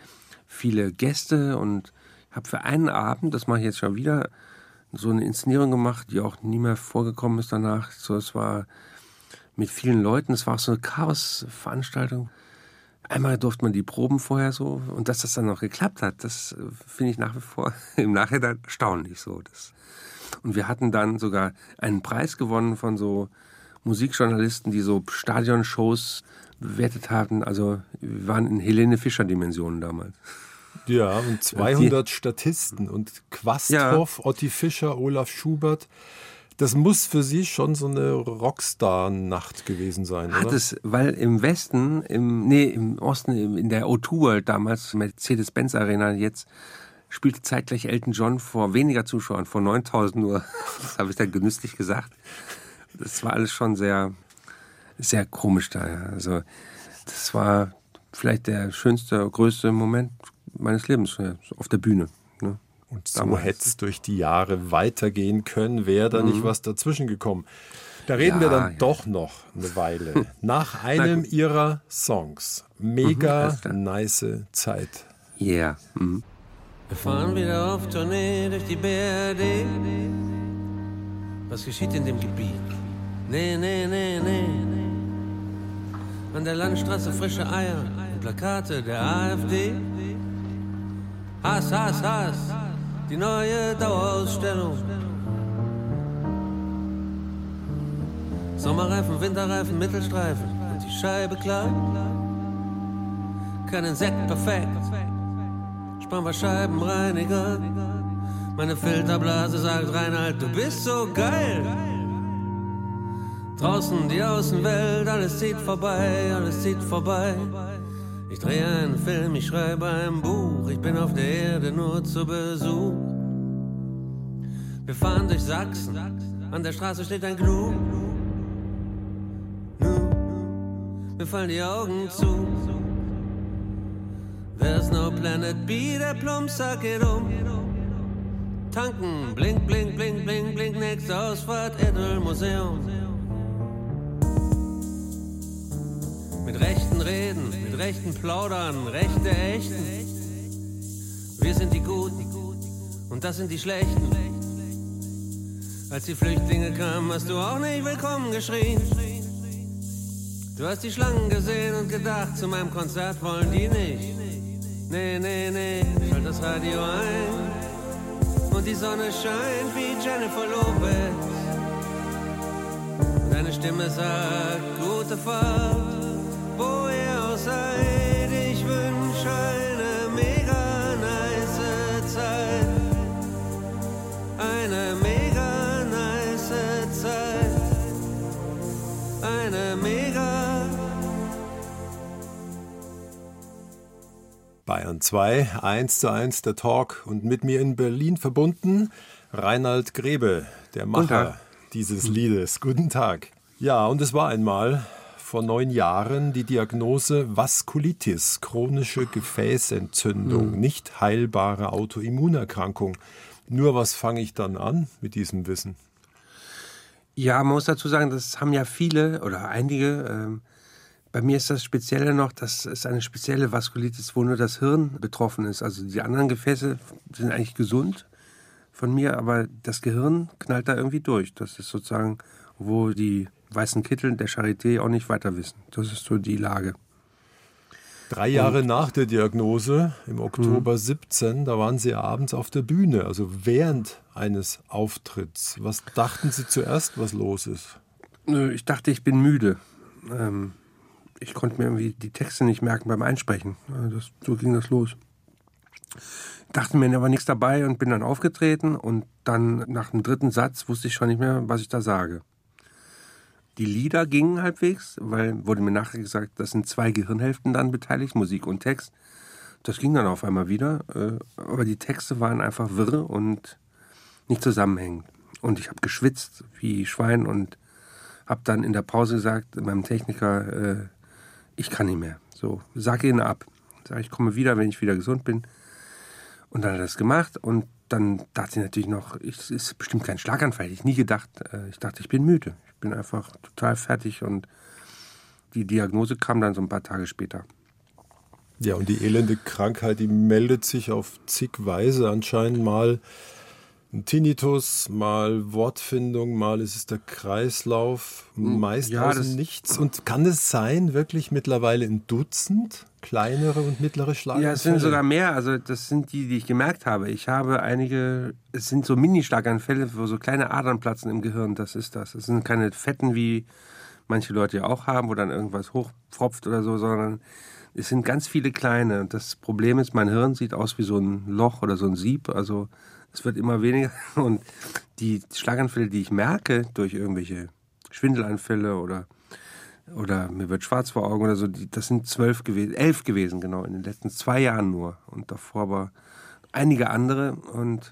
viele Gäste und habe für einen Abend, das mache ich jetzt schon wieder, so eine Inszenierung gemacht, die auch nie mehr vorgekommen ist danach. So, es war mit vielen Leuten, es war auch so eine Chaos-Veranstaltung. Einmal durfte man die Proben vorher so und dass das dann noch geklappt hat, das äh, finde ich nach wie vor im Nachhinein erstaunlich so. Das. Und wir hatten dann sogar einen Preis gewonnen von so Musikjournalisten, die so Stadionshows bewertet haben. Also wir waren in Helene Fischer Dimensionen damals. Ja, und 200 die, Statisten und Quasthoff, ja. Otti Fischer, Olaf Schubert. Das muss für Sie schon so eine Rockstar-Nacht gewesen sein, Hat oder? es, weil im Westen, im, nee, im Osten, in der O2 World damals, Mercedes-Benz Arena, jetzt spielte zeitgleich Elton John vor weniger Zuschauern, vor 9000 nur. Das habe ich dann genüsslich gesagt. Das war alles schon sehr, sehr komisch da. Ja. Also, das war vielleicht der schönste, größte Moment meines Lebens ja, auf der Bühne. Ne? Und so hätte es durch die Jahre weitergehen können, wäre da mhm. nicht was dazwischen gekommen. Da reden ja, wir dann ja. doch noch eine Weile. Nach einem ihrer Songs. Mega mhm, nice Zeit. Yeah. Mhm. Wir fahren wieder auf Tournee durch die BRD. Was geschieht in dem Gebiet? Nee, nee, nee, nee. An der Landstraße frische Eier und Plakate der AfD. Hass, Hass, Hass die neue Dauerausstellung. Sommerreifen, Winterreifen, Mittelstreifen und die Scheibe klar. Kein Insekt perfekt. Spann war Scheibenreiniger. Meine Filterblase sagt Reinhard, du bist so geil. Draußen die Außenwelt, alles zieht vorbei, alles zieht vorbei. Ich drehe einen Film, ich schreibe ein Buch, ich bin auf der Erde nur zu Besuch. Wir fahren durch Sachsen, an der Straße steht ein Gnu. Mir fallen die Augen zu. There's no planet B, der Plumpsack geht um. Tanken, blink, blink, blink, blink, blink, nächste Ausfahrt, Edel Museum. Mit rechten Reden, mit rechten Plaudern, rechte Echten. Wir sind die Guten und das sind die Schlechten. Als die Flüchtlinge kamen, hast du auch nicht willkommen geschrien. Du hast die Schlangen gesehen und gedacht, zu meinem Konzert wollen die nicht. Nee, nee, nee, schalt das Radio ein. Und die Sonne scheint wie Jennifer Lopez. Deine Stimme sagt, gute Fahrt wo ihr auch seid. Ich wünsche eine mega nice Zeit. Eine mega nice Zeit. Eine mega. Bayern 2, 1 zu 1 der Talk und mit mir in Berlin verbunden Reinhard Grebe, der Macher dieses Liedes. Guten Tag. Ja, und es war einmal vor neun Jahren die Diagnose Vaskulitis, chronische Gefäßentzündung, mhm. nicht heilbare Autoimmunerkrankung. Nur was fange ich dann an mit diesem Wissen? Ja, man muss dazu sagen, das haben ja viele oder einige. Ähm, bei mir ist das Spezielle noch, dass es eine spezielle Vaskulitis, wo nur das Hirn betroffen ist. Also die anderen Gefäße sind eigentlich gesund von mir, aber das Gehirn knallt da irgendwie durch. Das ist sozusagen, wo die weißen Kittel der Charité auch nicht weiter wissen. Das ist so die Lage. Drei Jahre Und, nach der Diagnose, im Oktober mh. 17, da waren Sie abends auf der Bühne, also während eines Auftritts. Was dachten Sie zuerst, was los ist? Ich dachte, ich bin müde. Ähm, ich konnte mir irgendwie die Texte nicht merken beim Einsprechen. Das, so ging das los. Dachte mir, da war nichts dabei und bin dann aufgetreten und dann nach dem dritten Satz wusste ich schon nicht mehr, was ich da sage. Die Lieder gingen halbwegs, weil wurde mir nachher gesagt, das sind zwei Gehirnhälften dann beteiligt, Musik und Text. Das ging dann auf einmal wieder, äh, aber die Texte waren einfach wirr und nicht zusammenhängend. Und ich habe geschwitzt wie Schwein und habe dann in der Pause gesagt, meinem Techniker, äh, ich kann nicht mehr. So, sag ihn ab. Sag, ich komme wieder, wenn ich wieder gesund bin. Und dann hat er das gemacht und dann dachte ich natürlich noch, es ist bestimmt kein Schlaganfall. Ich nie gedacht. Äh, ich dachte, ich bin müde. Ich bin einfach total fertig und die Diagnose kam dann so ein paar Tage später. Ja, und die elende Krankheit, die meldet sich auf zig Weise anscheinend mal ein Tinnitus, mal Wortfindung, mal ist es der Kreislauf, hm, meist ja, außen nichts. Und kann es sein, wirklich mittlerweile ein Dutzend kleinere und mittlere Schlaganfälle? Ja, es sind sogar mehr. Also das sind die, die ich gemerkt habe. Ich habe einige, es sind so Mini-Schlaganfälle, wo so kleine Adern platzen im Gehirn. Das ist das. Es sind keine Fetten, wie manche Leute ja auch haben, wo dann irgendwas hochpfropft oder so, sondern es sind ganz viele kleine. Und das Problem ist, mein Hirn sieht aus wie so ein Loch oder so ein Sieb. Also es wird immer weniger. Und die Schlaganfälle, die ich merke durch irgendwelche Schwindelanfälle oder, oder mir wird schwarz vor Augen oder so, die, das sind zwölf gewesen, elf gewesen, genau, in den letzten zwei Jahren nur. Und davor aber einige andere und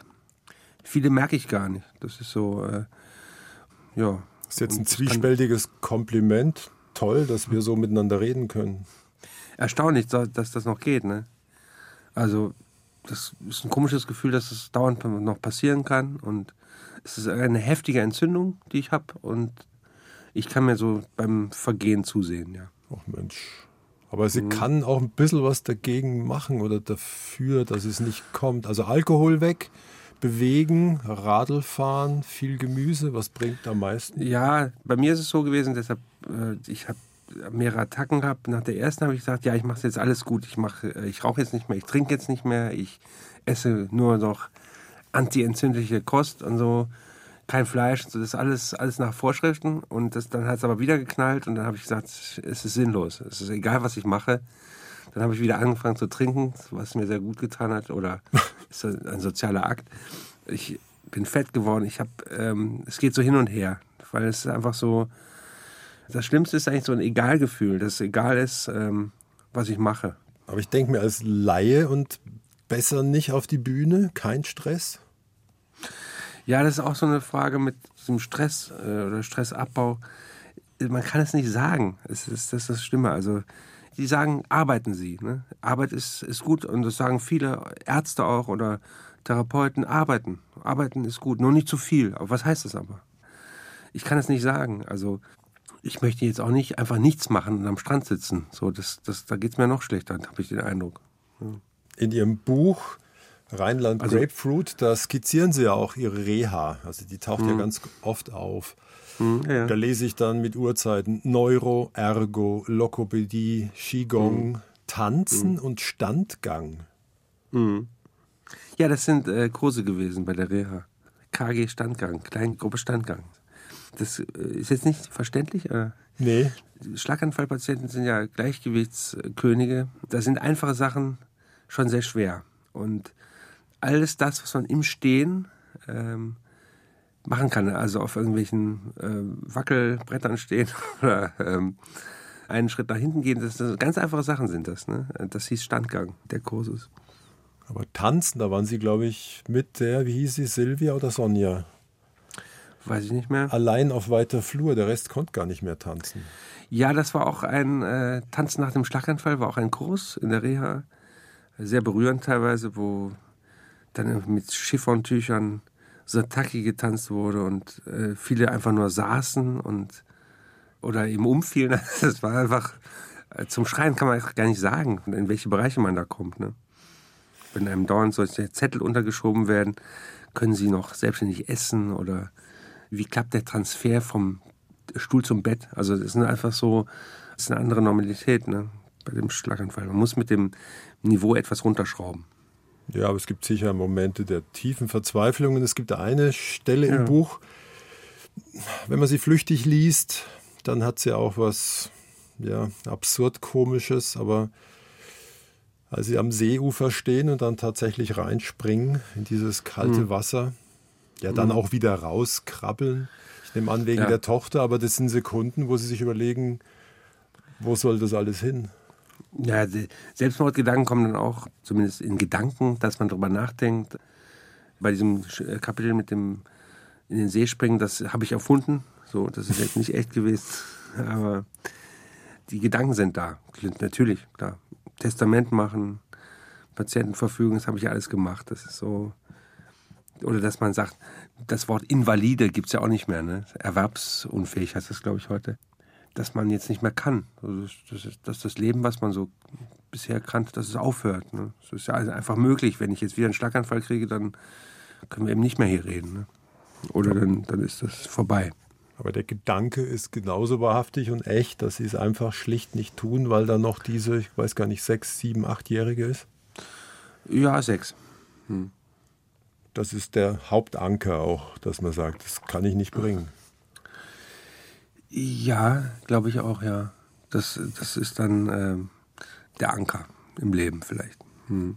viele merke ich gar nicht. Das ist so, äh, ja. Das ist jetzt ein zwiespältiges Kompliment. Toll, dass wir so miteinander reden können. Erstaunlich, dass das noch geht, ne? Also das ist ein komisches Gefühl, dass es dauernd noch passieren kann. Und es ist eine heftige Entzündung, die ich habe. Und ich kann mir so beim Vergehen zusehen, ja. Ach Mensch. Aber sie mhm. kann auch ein bisschen was dagegen machen oder dafür, dass es nicht kommt. Also Alkohol weg, bewegen, Radl fahren, viel Gemüse. Was bringt am meisten? Ja, bei mir ist es so gewesen, deshalb, äh, ich habe mehrere Attacken habe. Nach der ersten habe ich gesagt, ja, ich mache jetzt alles gut. Ich mache, äh, ich rauche jetzt nicht mehr, ich trinke jetzt nicht mehr, ich esse nur noch antientzündliche Kost und so, kein Fleisch. So, das ist alles, alles nach Vorschriften. Und das, dann hat es aber wieder geknallt und dann habe ich gesagt, es ist sinnlos. Es ist egal, was ich mache. Dann habe ich wieder angefangen zu trinken, was mir sehr gut getan hat. Oder ist ein sozialer Akt. Ich bin fett geworden. Ich habe, ähm, es geht so hin und her, weil es ist einfach so, das Schlimmste ist eigentlich so ein Egalgefühl, dass es egal ist, ähm, was ich mache. Aber ich denke mir als Laie und besser nicht auf die Bühne, kein Stress? Ja, das ist auch so eine Frage mit diesem Stress äh, oder Stressabbau. Man kann es nicht sagen. Es ist, das ist das Schlimme. Also, die sagen, arbeiten Sie. Ne? Arbeit ist, ist gut und das sagen viele Ärzte auch oder Therapeuten. Arbeiten. Arbeiten ist gut, nur nicht zu viel. Aber was heißt das aber? Ich kann es nicht sagen. Also, ich möchte jetzt auch nicht einfach nichts machen und am Strand sitzen. So, das, das, da geht es mir noch schlechter, habe ich den Eindruck. Ja. In Ihrem Buch Rheinland also, Grapefruit, da skizzieren Sie ja auch Ihre Reha. Also die taucht mh. ja ganz oft auf. Mh, ja. Da lese ich dann mit Uhrzeiten Neuro, Ergo, Lokopädie, Qigong, mh. Tanzen und Standgang. Ja, das sind äh, Kurse gewesen bei der Reha. KG Standgang, Kleingruppe Standgang. Das äh, ist jetzt nicht verständlich? Nee. Schlaganfallpatienten sind ja Gleichgewichtskönige. Da sind einfache Sachen schon sehr schwer. Und alles das, was man im Stehen ähm, machen kann, also auf irgendwelchen ähm, Wackelbrettern stehen oder ähm, einen Schritt nach hinten gehen, das, das ganz einfache Sachen sind das. Ne? Das hieß Standgang der Kurses. Aber tanzen, da waren Sie, glaube ich, mit der, wie hieß sie, Silvia oder Sonja? Weiß ich nicht mehr. Allein auf weiter Flur, der Rest konnte gar nicht mehr tanzen. Ja, das war auch ein äh, Tanzen nach dem Schlaganfall, war auch ein Kurs in der Reha. Sehr berührend teilweise, wo dann mit Chiffontüchern Sataki getanzt wurde und äh, viele einfach nur saßen und oder eben umfielen. Das war einfach, äh, zum Schreien kann man gar nicht sagen, in welche Bereiche man da kommt. Ne? Wenn einem dauernd solche Zettel untergeschoben werden, können sie noch selbstständig essen oder wie klappt der Transfer vom Stuhl zum Bett? Also das ist einfach so, das ist eine andere Normalität ne, bei dem Schlaganfall. Man muss mit dem Niveau etwas runterschrauben. Ja, aber es gibt sicher Momente der tiefen Verzweiflung. Und es gibt eine Stelle ja. im Buch, wenn man sie flüchtig liest, dann hat sie auch was ja, absurd komisches, aber als sie am Seeufer stehen und dann tatsächlich reinspringen in dieses kalte mhm. Wasser, ja dann mhm. auch wieder rauskrabbeln. Ich nehme an, wegen ja. der Tochter, aber das sind Sekunden, wo sie sich überlegen, wo soll das alles hin? Ja, Selbstmordgedanken kommen dann auch, zumindest in Gedanken, dass man darüber nachdenkt. Bei diesem Kapitel mit dem in den See springen, das habe ich erfunden. So, das ist jetzt nicht echt gewesen. Aber die Gedanken sind da. Natürlich, klar. Testament machen, Patientenverfügung, das habe ich alles gemacht. Das ist so. Oder dass man sagt, das Wort Invalide gibt es ja auch nicht mehr, ne? Erwerbsunfähig heißt das, glaube ich, heute. Dass man jetzt nicht mehr kann. Also dass das Leben, was man so bisher kannte, dass es aufhört. Ne? Das ist ja also einfach möglich. Wenn ich jetzt wieder einen Schlaganfall kriege, dann können wir eben nicht mehr hier reden. Ne? Oder dann, dann ist das vorbei. Aber der Gedanke ist genauso wahrhaftig und echt, dass sie es einfach schlicht nicht tun, weil da noch diese, ich weiß gar nicht, sechs, sieben, achtjährige ist. Ja, sechs. Hm. Das ist der Hauptanker auch, dass man sagt, das kann ich nicht bringen. Ja, glaube ich auch, ja. Das, das ist dann äh, der Anker im Leben vielleicht. Hm.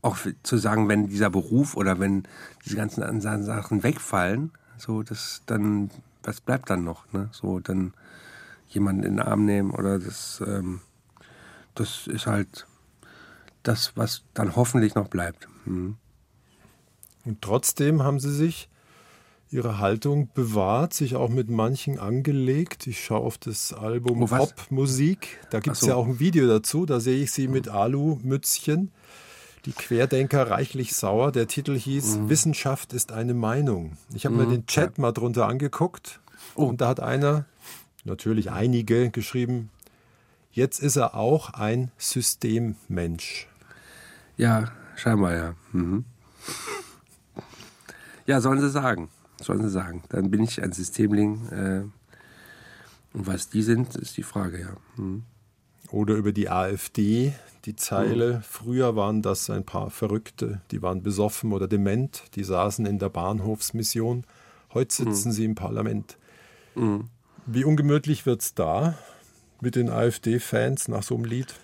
Auch zu sagen, wenn dieser Beruf oder wenn diese ganzen anderen Sachen wegfallen, so das dann, was bleibt dann noch? Ne? So dann jemanden in den Arm nehmen oder das, ähm, das ist halt das, was dann hoffentlich noch bleibt. Mhm. Und trotzdem haben sie sich ihre Haltung bewahrt, sich auch mit manchen angelegt. Ich schaue auf das Album oh, Popmusik. Da gibt es so. ja auch ein Video dazu. Da sehe ich sie mit Alu-Mützchen. Die Querdenker reichlich sauer. Der Titel hieß mhm. Wissenschaft ist eine Meinung. Ich habe mhm. mir den Chat mal drunter angeguckt. Oh. Und da hat einer, natürlich einige, geschrieben, jetzt ist er auch ein Systemmensch. Ja, scheinbar ja. Mhm. Ja, sollen sie sagen. Sollen sie sagen. Dann bin ich ein Systemling. Äh, und was die sind, ist die Frage, ja. Mhm. Oder über die AfD, die Zeile. Mhm. Früher waren das ein paar Verrückte, die waren besoffen oder dement, die saßen in der Bahnhofsmission. Heute mhm. sitzen mhm. sie im Parlament. Mhm. Wie ungemütlich wird es da mit den AfD-Fans nach so einem Lied?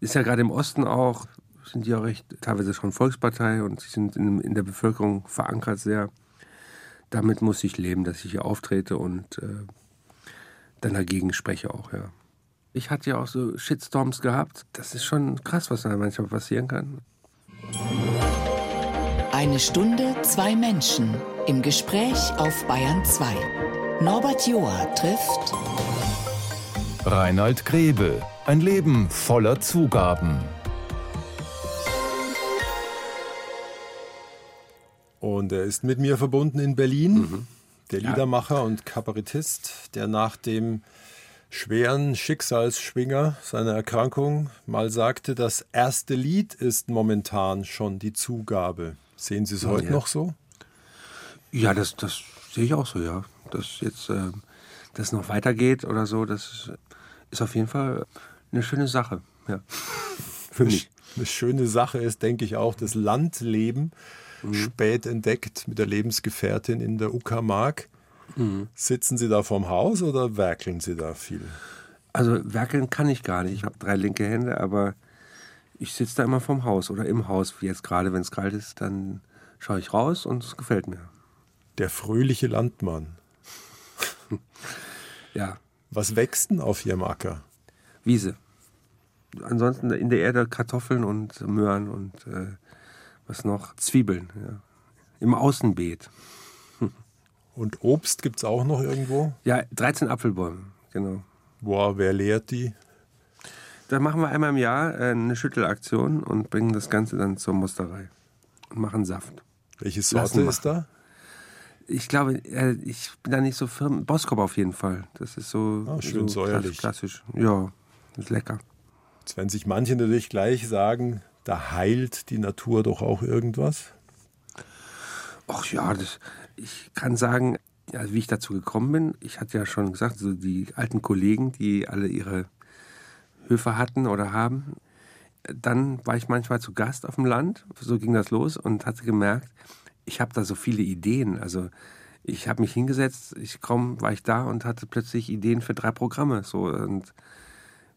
Ist ja gerade im Osten auch sind die auch recht, teilweise schon Volkspartei und sie sind in, in der Bevölkerung verankert sehr. Damit muss ich leben, dass ich hier auftrete und äh, dann dagegen spreche auch, ja. Ich hatte ja auch so Shitstorms gehabt. Das ist schon krass, was da manchmal passieren kann. Eine Stunde, zwei Menschen im Gespräch auf Bayern 2. Norbert Joa trifft Reinhold Grebe. Ein Leben voller Zugaben. Und er ist mit mir verbunden in Berlin, mhm. der Liedermacher ja. und Kabarettist, der nach dem schweren Schicksalsschwinger seiner Erkrankung mal sagte, das erste Lied ist momentan schon die Zugabe. Sehen Sie es heute ja. noch so? Ja, das, das sehe ich auch so, ja. Dass jetzt äh, das noch weitergeht oder so, das ist auf jeden Fall eine schöne Sache, ja. Für mich. Eine schöne Sache ist, denke ich, auch das Landleben mhm. spät entdeckt mit der Lebensgefährtin in der Uckermark. Mhm. Sitzen Sie da vorm Haus oder werkeln Sie da viel? Also werkeln kann ich gar nicht. Ich habe drei linke Hände, aber ich sitze da immer vorm Haus oder im Haus. Jetzt gerade, wenn es kalt ist, dann schaue ich raus und es gefällt mir. Der fröhliche Landmann. ja. Was wächst denn auf Ihrem Acker? Wiese. Ansonsten in der Erde Kartoffeln und Möhren und äh, was noch? Zwiebeln, ja. Im Außenbeet. Und Obst gibt es auch noch irgendwo? Ja, 13 Apfelbäume, genau. Boah, wer lehrt die? Da machen wir einmal im Jahr äh, eine Schüttelaktion und bringen das Ganze dann zur Musterei und machen Saft. Welche Sorte ist da? Ich glaube, äh, ich bin da nicht so firm. Boskop auf jeden Fall. Das ist so, ah, schön so säuerlich. klassisch. Ja, ist lecker. Jetzt werden sich manche natürlich gleich sagen, da heilt die Natur doch auch irgendwas? Ach ja, das, ich kann sagen, ja, wie ich dazu gekommen bin, ich hatte ja schon gesagt, so die alten Kollegen, die alle ihre Höfe hatten oder haben, dann war ich manchmal zu Gast auf dem Land, so ging das los und hatte gemerkt, ich habe da so viele Ideen. Also ich habe mich hingesetzt, ich komm, war ich da und hatte plötzlich Ideen für drei Programme. So und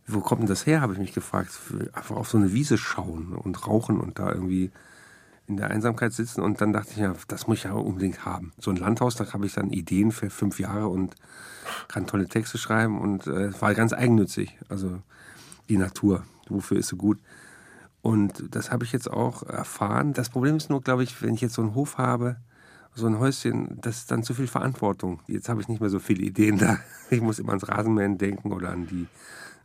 wo kommt denn das her, habe ich mich gefragt. Einfach auf so eine Wiese schauen und rauchen und da irgendwie in der Einsamkeit sitzen. Und dann dachte ich, ja, das muss ich ja unbedingt haben. So ein Landhaus, da habe ich dann Ideen für fünf Jahre und kann tolle Texte schreiben und äh, war ganz eigennützig. Also die Natur, wofür ist sie gut? Und das habe ich jetzt auch erfahren. Das Problem ist nur, glaube ich, wenn ich jetzt so einen Hof habe so ein Häuschen, das ist dann zu viel Verantwortung. Jetzt habe ich nicht mehr so viele Ideen da. Ich muss immer ans Rasenmähen denken oder an die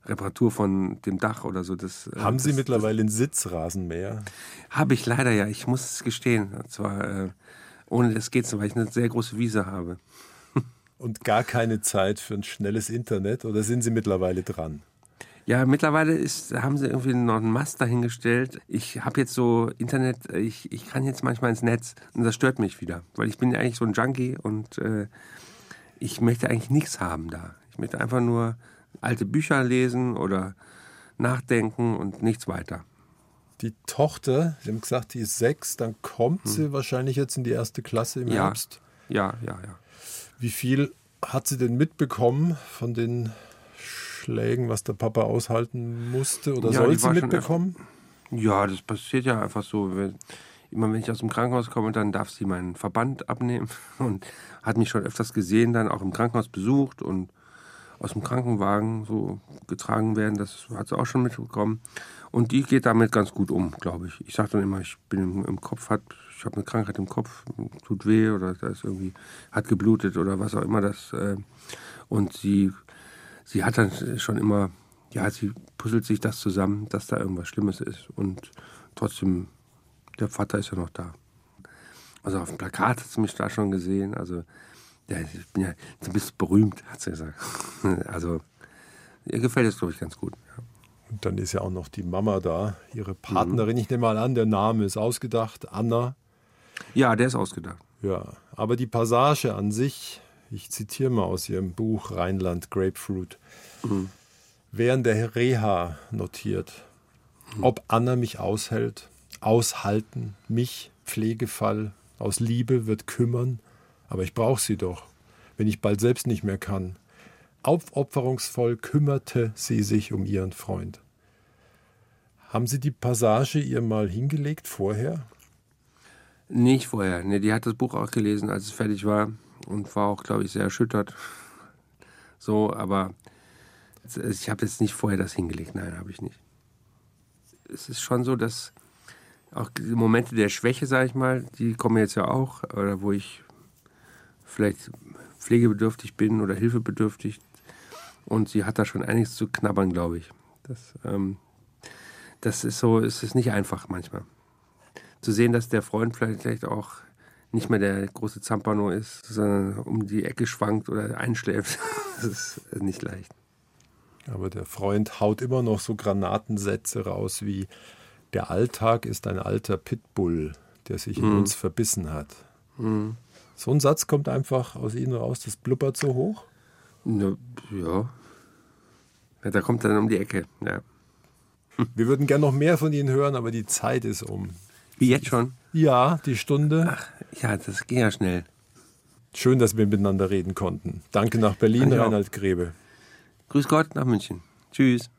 Reparatur von dem Dach oder so. Das, äh, Haben Sie das, mittlerweile einen Sitzrasenmäher? Habe ich leider ja. Ich muss es gestehen. Und zwar äh, ohne das geht es, weil ich eine sehr große Wiese habe. Und gar keine Zeit für ein schnelles Internet oder sind Sie mittlerweile dran? Ja, mittlerweile ist, haben sie irgendwie noch einen Mast dahingestellt. Ich habe jetzt so Internet, ich, ich kann jetzt manchmal ins Netz und das stört mich wieder, weil ich bin ja eigentlich so ein Junkie und äh, ich möchte eigentlich nichts haben da. Ich möchte einfach nur alte Bücher lesen oder nachdenken und nichts weiter. Die Tochter, Sie haben gesagt, die ist sechs, dann kommt hm. sie wahrscheinlich jetzt in die erste Klasse im ja. Herbst. Ja, ja, ja. Wie viel hat sie denn mitbekommen von den Schlägen, was der Papa aushalten musste oder ja, soll sie mitbekommen? Ja, das passiert ja einfach so. Wenn, immer wenn ich aus dem Krankenhaus komme, dann darf sie meinen Verband abnehmen und hat mich schon öfters gesehen, dann auch im Krankenhaus besucht und aus dem Krankenwagen so getragen werden. Das hat sie auch schon mitbekommen. Und die geht damit ganz gut um, glaube ich. Ich sage dann immer, ich bin im, Kopf, hat, ich habe eine Krankheit im Kopf, tut weh oder das irgendwie hat geblutet oder was auch immer das. Äh, und sie sie hat dann schon immer, ja, sie puzzelt sich das zusammen, dass da irgendwas Schlimmes ist. Und trotzdem, der Vater ist ja noch da. Also auf dem Plakat hat sie mich da schon gesehen. Also, ja, ich bin ja ein bisschen berühmt, hat sie gesagt. Also, ihr gefällt es, glaube ich, ganz gut. Ja. Und dann ist ja auch noch die Mama da, ihre Partnerin. Mhm. Ich nehme mal an, der Name ist ausgedacht, Anna. Ja, der ist ausgedacht. Ja, aber die Passage an sich ich zitiere mal aus Ihrem Buch Rheinland Grapefruit. Mhm. Während der Reha notiert, mhm. ob Anna mich aushält, aushalten, mich, Pflegefall, aus Liebe wird kümmern, aber ich brauche sie doch, wenn ich bald selbst nicht mehr kann. Aufopferungsvoll kümmerte sie sich um ihren Freund. Haben Sie die Passage ihr mal hingelegt vorher? Nicht vorher. Nee, die hat das Buch auch gelesen, als es fertig war und war auch, glaube ich, sehr erschüttert. So, aber ich habe jetzt nicht vorher das hingelegt. Nein, habe ich nicht. Es ist schon so, dass auch Momente der Schwäche, sage ich mal, die kommen jetzt ja auch, oder wo ich vielleicht pflegebedürftig bin oder hilfebedürftig. Und sie hat da schon einiges zu knabbern, glaube ich. Das, ähm, das ist so, es ist nicht einfach manchmal. Zu sehen, dass der Freund vielleicht auch nicht mehr der große Zampano ist, sondern um die Ecke schwankt oder einschläft. Das ist nicht leicht. Aber der Freund haut immer noch so Granatensätze raus wie der Alltag ist ein alter Pitbull, der sich in mhm. uns verbissen hat. Mhm. So ein Satz kommt einfach aus Ihnen raus, das blubbert so hoch? Ja. ja. Da kommt dann um die Ecke, ja. Wir würden gern noch mehr von Ihnen hören, aber die Zeit ist um. Wie jetzt schon? Ja, die Stunde. Ach, ja, das ging ja schnell. Schön, dass wir miteinander reden konnten. Danke nach Berlin, Reinhard Grebe. Grüß Gott nach München. Tschüss.